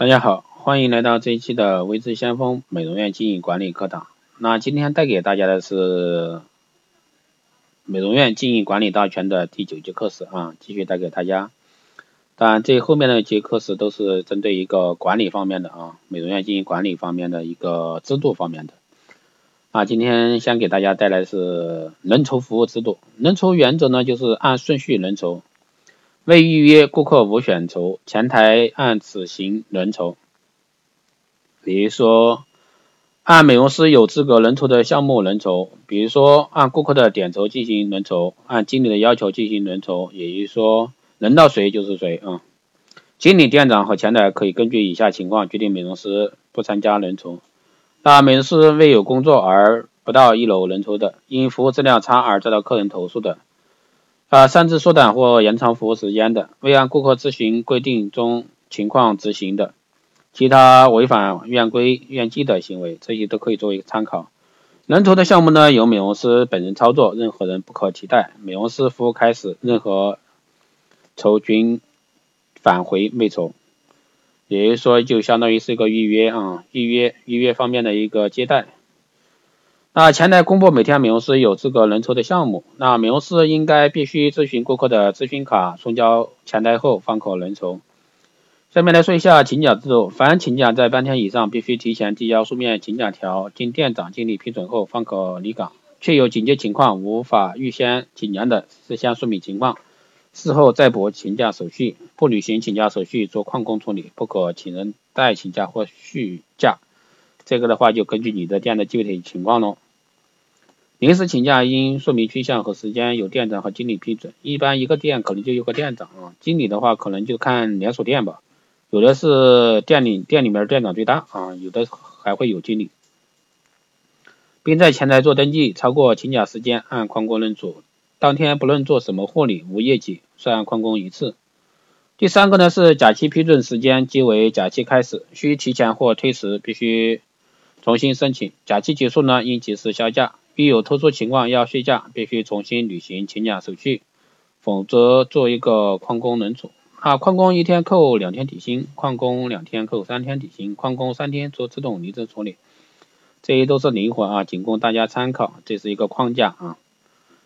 大家好，欢迎来到这一期的微知先锋美容院经营管理课堂。那今天带给大家的是美容院经营管理大全的第九节课时啊，继续带给大家。当然，这后面的节课时都是针对一个管理方面的啊，美容院经营管理方面的一个制度方面的。啊，今天先给大家带来是人筹服务制度。人筹原则呢，就是按顺序人筹。未预约顾客无选筹，前台按此行人筹。比如说，按美容师有资格人筹的项目人筹，比如说按顾客的点筹进行人筹，按经理的要求进行人筹，也就是说，轮到谁就是谁啊。经理、店长和前台可以根据以下情况决定美容师不参加人筹。那美容师未有工作而不到一楼人筹的，因服务质量差而遭到客人投诉的。啊，擅自缩短或延长服务时间的，未按顾客咨询规定中情况执行的，其他违反院规院纪的行为，这些都可以作为一个参考。人筹的项目呢，由美容师本人操作，任何人不可替代。美容师服务开始，任何酬均返回未酬，也就是说，就相当于是一个预约啊，预约预约方面的一个接待。那前台公布每天美容师有资格人筹的项目，那美容师应该必须咨询顾客的咨询卡，送交前台后方可人筹。下面来说一下请假制度，凡请假在半天以上，必须提前递交书面请假条，经店长、经理批准后方可离岗。确有紧急情况无法预先请假的，事先说明情况，事后再补请假手续。不履行请假手续，做旷工处理，不可请人代请假或续假。这个的话就根据你的店的具体情况喽。临时请假应说明去向和时间，由店长和经理批准。一般一个店可能就有个店长啊，经理的话可能就看连锁店吧，有的是店里店里面店长最大啊，有的还会有经理，并在前台做登记。超过请假时间按旷工论处，当天不论做什么护理无业绩算旷工一次。第三个呢是假期批准时间即为假期开始，需提前或推迟，必须。重新申请，假期结束呢，应及时销假。遇有特殊情况要续假，必须重新履行请假手续，否则做一个旷工人处。啊，旷工一天扣两天底薪，旷工两天扣三天底薪，旷工三天做自动离职处理。这些都是灵活啊，仅供大家参考。这是一个框架啊。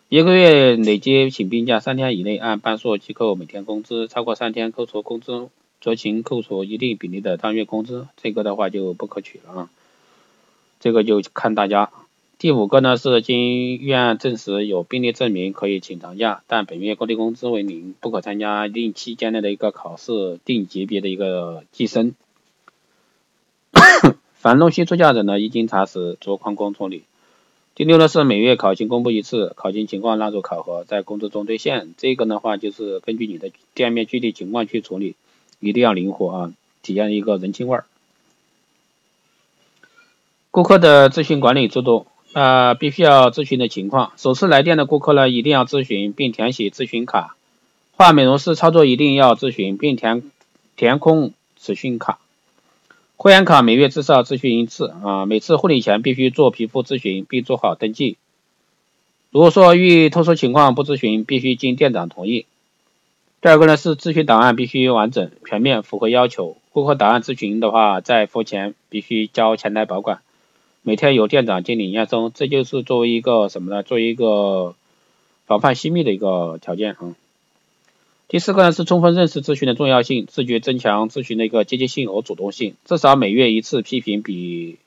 一个月累计请病假三天以内，按半数计扣每天工资；超过三天扣除工资，酌情扣除一定比例的当月工资。这个的话就不可取了啊。这个就看大家。第五个呢是经院证实有病例证明可以请长假，但本月工地工资为零，不可参加定期间内的一个考试、定级别的一个计生。凡陆续出假者呢，一经查实做旷工处理。第六呢是每月考勤公布一次，考勤情况纳入考核，在工资中兑现。这个的话就是根据你的店面具体情况去处理，一定要灵活啊，体现一个人情味儿。顾客的咨询管理制度，啊，必须要咨询的情况。首次来电的顾客呢，一定要咨询并填写咨询卡。换美容师操作一定要咨询并填填空咨询卡。会员卡每月至少咨询一次啊，每次护理前必须做皮肤咨询并做好登记。如果说遇特殊情况不咨询，必须经店长同意。第二个呢是咨询档案必须完整全面，符合要求。顾客档案咨询的话，在付钱必须交前台保管。每天由店长、经理验收，这就是作为一个什么呢？作为一个防范泄密的一个条件啊。第四个呢是充分认识咨询的重要性，自觉增强咨询的一个积极性和主动性，至少每月一次批评比，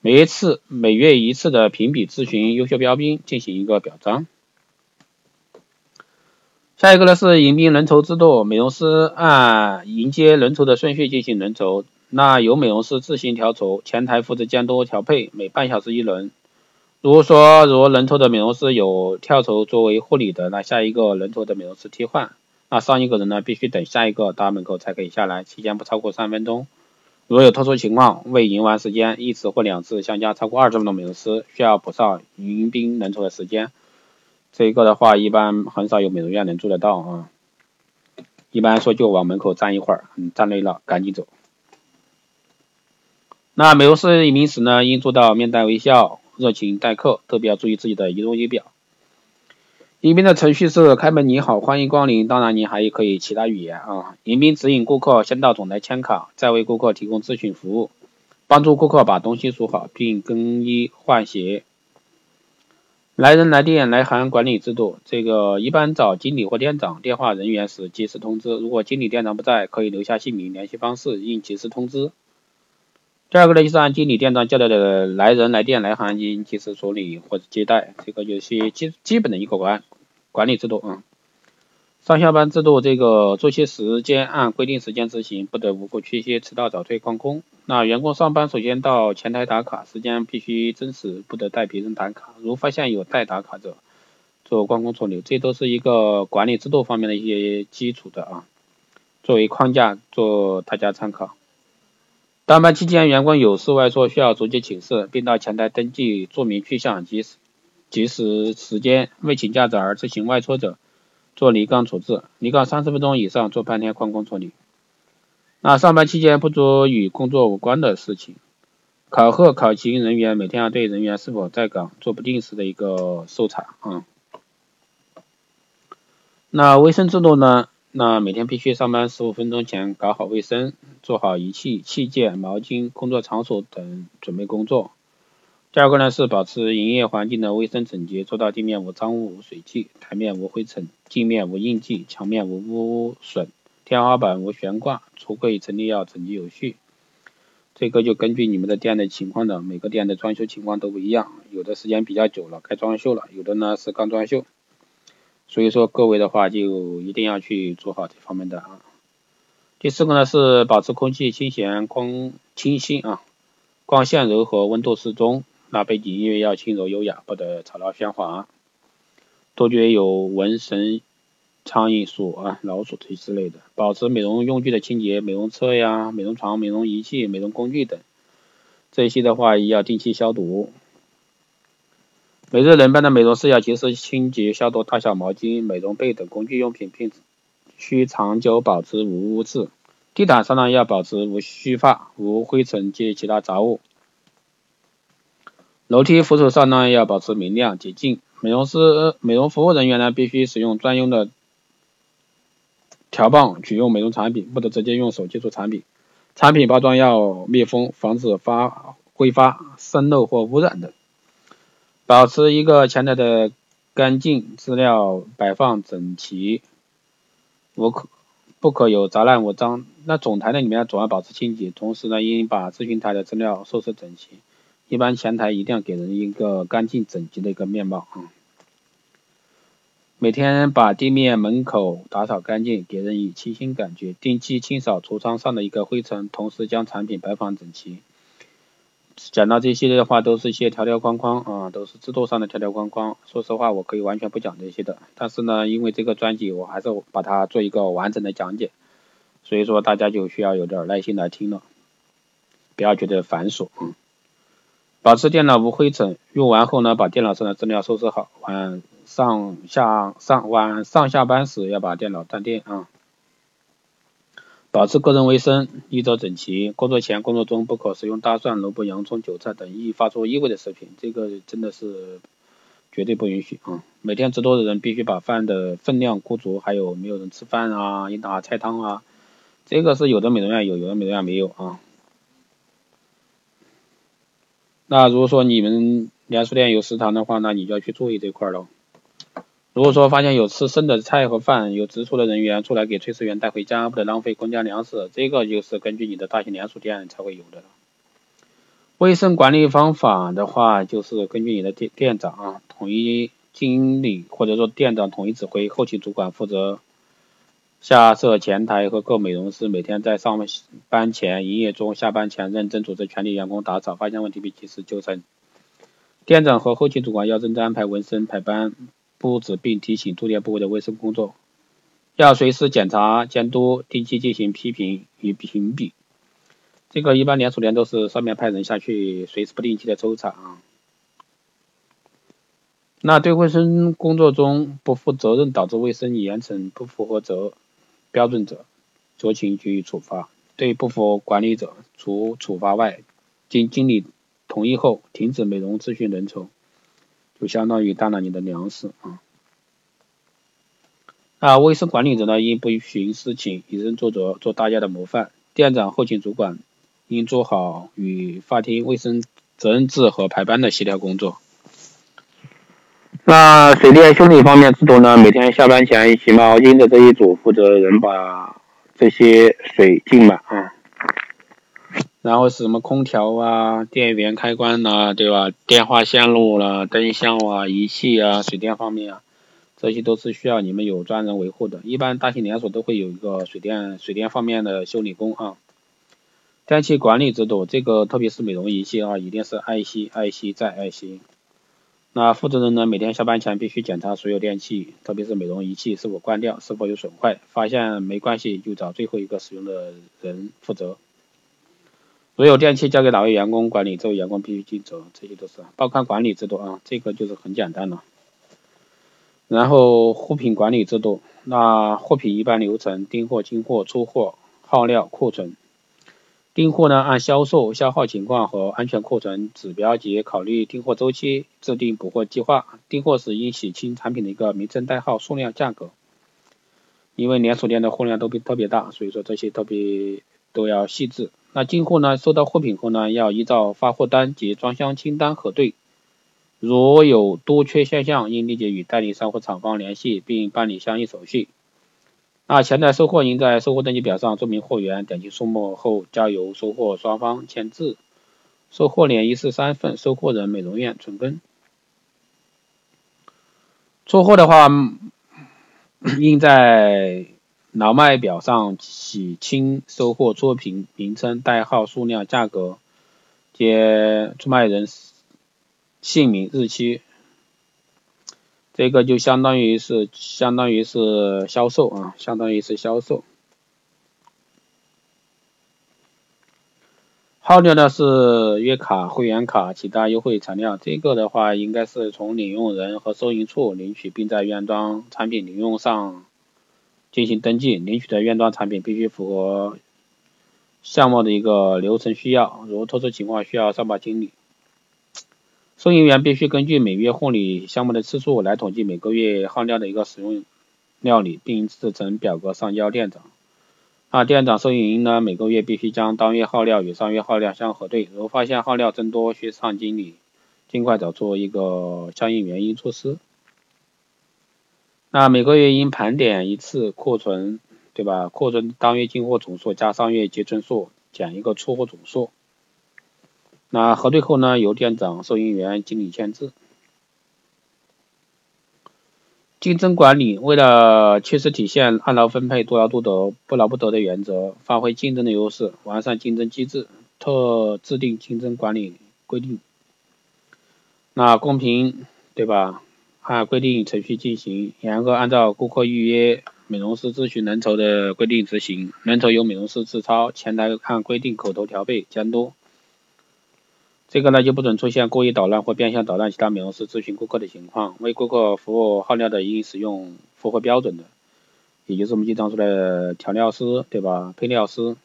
每一次每月一次的评比咨询优秀标兵进行一个表彰。下一个呢是迎宾人筹制度，美容师按迎接人筹的顺序进行人筹。那由美容师自行调筹，前台负责监督调配，每半小时一轮。如果说如果人头的美容师有跳筹作为护理的，那下一个人头的美容师替换，那上一个人呢必须等下一个到门口才可以下来，期间不超过三分钟。如果有特殊情况，未迎完时间，一次或两次相加超过二十分钟，美容师需要补上迎宾人头的时间。这一个的话，一般很少有美容院能做得到啊。一般说就往门口站一会儿，嗯，站累了赶紧走。那美容师迎宾时呢，应做到面带微笑，热情待客，特别要注意自己的仪容仪表。迎宾的程序是开门你好，欢迎光临。当然，你还可以其他语言啊。迎宾指引顾客先到总台签卡，再为顾客提供咨询服务，帮助顾客把东西数好并更衣换鞋。来人来电来函管理制度，这个一般找经理或店长，电话人员时及时通知。如果经理店长不在，可以留下姓名、联系方式，应及时通知。第二个呢，就是按经理店长交代的来人来电来函应及时处理或者接待，这个就是基基本的一个管管理制度啊。上下班制度，这个作息时间按规定时间执行，不得无故缺席、迟到、早退、旷工。那员工上班首先到前台打卡，时间必须真实，不得带别人打卡。如发现有代打卡者，做旷工处理，这都是一个管理制度方面的一些基础的啊，作为框架做大家参考。上班期间，员工有事外出需要逐级请示，并到前台登记注明去向及时及时时间。未请假者而自行外出者，做离岗处置。离岗三十分钟以上，做半天旷工处理。那上班期间不做与工作无关的事情。考核考勤人员每天要对人员是否在岗做不定时的一个搜查啊。那卫生制度呢？那每天必须上班十五分钟前搞好卫生，做好仪器、器件、毛巾、工作场所等准备工作。第二个呢是保持营业环境的卫生整洁，做到地面无脏物、无水迹，台面无灰尘，镜面无印记，墙面无污损，天花板无悬挂，橱柜整理要整齐有序。这个就根据你们的店的情况的，每个店的装修情况都不一样，有的时间比较久了该装修了，有的呢是刚装修。所以说各位的话就一定要去做好这方面的啊。第四个呢是保持空气清闲、光清新啊，光线柔和、温度适中。那背景音乐要轻柔优雅，不得吵闹喧哗。杜绝有蚊蝇、苍蝇、鼠啊、老鼠这之类的。保持美容用具的清洁，美容车呀、美容床、美容仪器、美容工具等，这些的话也要定期消毒。每日轮班的美容师要及时清洁消毒大小毛巾、美容被等工具用品，并需长久保持无污渍。地毯上呢要保持无须发、无灰尘及其他杂物。楼梯扶手上呢要保持明亮洁净。美容师、美容服务人员呢必须使用专用的条棒取用美容产品，不得直接用手接触产品。产品包装要密封，防止发挥发、渗漏或污染等。保持一个前台的干净，资料摆放整齐，无可不可有杂乱无章。那总台呢里面总要保持清洁，同时呢应把咨询台的资料收拾整齐。一般前台一定要给人一个干净整洁的一个面貌啊。每天把地面门口打扫干净，给人以清新感觉。定期清扫橱窗上的一个灰尘，同时将产品摆放整齐。讲到这些的话，都是一些条条框框啊，都是制度上的条条框框。说实话，我可以完全不讲这些的，但是呢，因为这个专辑，我还是把它做一个完整的讲解，所以说大家就需要有点耐心来听了，不要觉得繁琐。嗯。保持电脑无灰尘，用完后呢，把电脑上的资料收拾好。晚上下上晚上下班时要把电脑断电啊。保持个人卫生，衣着整齐。工作前、工作中不可食用大蒜、萝卜、洋葱、韭菜等易发出异味的食品，这个真的是绝对不允许啊！每天值多的人必须把饭的分量估足，还有没有人吃饭啊？一打菜汤啊？这个是有的美容院有，有的美容院没有啊。那如果说你们连锁店有食堂的话，那你就要去注意这块喽。如果说发现有吃剩的菜和饭，有直厨的人员出来给炊事员带回家，不得浪费公家粮食，这个就是根据你的大型连锁店才会有的。卫生管理方法的话，就是根据你的店店长啊，统一经理或者说店长统一指挥，后勤主管负责下设前台和各美容师每天在上班前、营业中、下班前认真组织全体员工打扫，发现问题并及时纠正。店长和后勤主管要认真安排纹身排班。布置并提醒驻店部位的卫生工作，要随时检查监督，定期进行批评与评比。这个一般连锁店都是上面派人下去，随时不定期的抽查啊。那对卫生工作中不负责任导致卫生严惩不符合责标准者，酌情给予处罚。对不符管理者，除处罚外，经经理同意后停止美容咨询人酬。就相当于当了你的粮食啊。啊，卫生管理者呢应不徇私情，以身作则，做大家的模范。店长、后勤主管应做好与发厅卫生责任制和排班的协调工作。那水电修理方面制度呢？每天下班前，洗毛巾的这一组负责人把这些水浸满啊。然后是什么空调啊、电源开关呐，对吧？电话线路啦、灯箱啊、仪器啊、水电方面啊，这些都是需要你们有专人维护的。一般大型连锁都会有一个水电水电方面的修理工啊。电器管理制度，这个特别是美容仪器啊，一定是爱惜、爱惜再爱惜。那负责人呢，每天下班前必须检查所有电器，特别是美容仪器是否关掉，是否有损坏。发现没关系，就找最后一个使用的人负责。所有电器交给哪位员工管理，这位员工必须尽责。这些都是报刊管理制度啊，这个就是很简单了。然后货品管理制度，那货品一般流程：订货、进货、出货、耗料、库存。订货呢，按销售、消耗情况和安全库存指标及考虑订货周期制定补货计划。订货时应写清产品的一个名称、代号、数量、价格。因为连锁店的货量都比特别大，所以说这些特别都要细致。那进货呢，收到货品后呢，要依照发货单及装箱清单核对。如有多缺现象，应立即与代理商或厂方联系，并办理相应手续。那前台收货应在收货登记表上注明货源，点击数目后交由收货双方签字。收货联一式三份，收货人美容院存根。出货的话，应在劳卖表上写清收货作品名称、代号、数量、价格接出卖人姓名、日期。这个就相当于是相当于是销售啊，相当于是销售。耗料呢是月卡、会员卡、其他优惠材料。这个的话，应该是从领用人和收银处领取，并在原装产品领用上进行登记。领取的原装产品必须符合项目的一个流程需要，如特殊情况需要上报经理。收银员必须根据每月护理项目的次数来统计每个月耗料的一个使用料理，并制成表格上交店长。那，店长收银呢，每个月必须将当月耗料与上月耗料相核对，如发现耗料增多，需上经理尽快找出一个相应原因措施。那每个月应盘点一次库存，对吧？库存当月进货总数加上月结存数减一个出货总数。那核对后呢，由店长、收银员、经理签字。竞争管理为了切实体现按劳分配、多劳多得、不劳不得的原则，发挥竞争的优势，完善竞争机制，特制定竞争管理规定。那公平，对吧？按规定程序进行，严格按照顾客预约美容师咨询人头的规定执行，人头由美容师自抄，前台按规定口头调配监督。这个呢就不准出现故意捣乱或变相捣乱其他美容师咨询顾客的情况。为顾客服务耗料的应使用符合标准的，也就是我们经常说的调料师，对吧？配料师。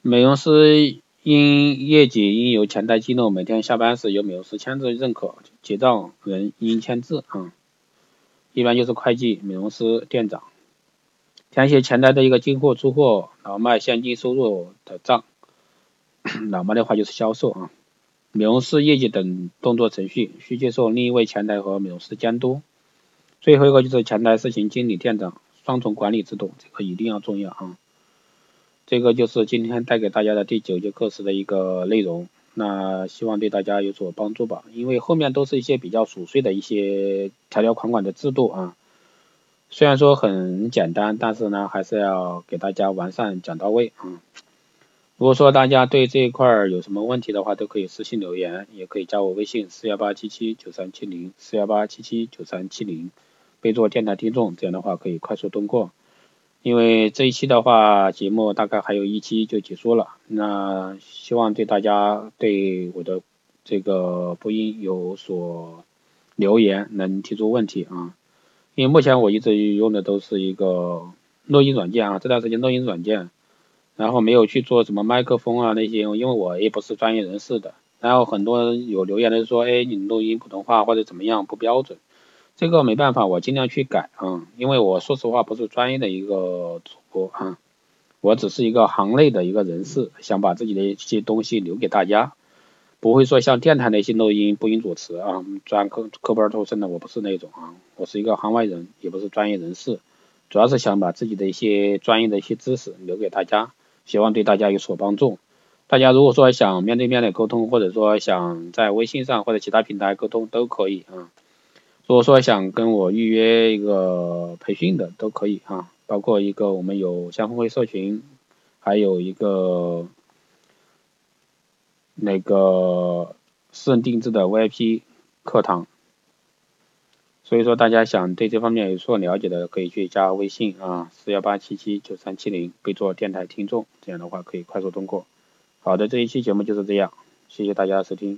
美容师因业绩应由前台记录，每天下班时由美容师签字认可，结账人应签字啊。一般就是会计、美容师、店长填写前台的一个进货、出货、老卖现金收入的账。老卖的话就是销售啊，美容师业绩等动作程序需接受另一位前台和美容师监督。最后一个就是前台实行经理店长双重管理制度，这个一定要重要啊。这个就是今天带给大家的第九节课时的一个内容，那希望对大家有所帮助吧。因为后面都是一些比较琐碎的一些条条款款的制度啊，虽然说很简单，但是呢还是要给大家完善讲到位啊。如果说大家对这一块儿有什么问题的话，都可以私信留言，也可以加我微信四幺八七七九三七零四幺八七七九三七零，备注电台听众，这样的话可以快速通过。因为这一期的话，节目大概还有一期就结束了，那希望对大家对我的这个播音有所留言，能提出问题啊。因为目前我一直用的都是一个录音软件啊，这段时间录音软件。然后没有去做什么麦克风啊那些，因为我也不是专业人士的。然后很多人有留言的说，哎，你录音普通话或者怎么样不标准。这个没办法，我尽量去改啊，因为我说实话不是专业的一个主播啊，我只是一个行内的一个人士，想把自己的一些东西留给大家，不会说像电台那些录音播音主持啊，专科科班出身的，我不是那种啊，我是一个行外人，也不是专业人士，主要是想把自己的一些专业的一些知识留给大家，希望对大家有所帮助。大家如果说想面对面的沟通，或者说想在微信上或者其他平台沟通都可以啊。如果说想跟我预约一个培训的都可以啊，包括一个我们有相互会社群，还有一个那个私人定制的 VIP 课堂，所以说大家想对这方面有所了解的，可以去加微信啊，四幺八七七九三七零，备注电台听众，这样的话可以快速通过。好的，这一期节目就是这样，谢谢大家的收听。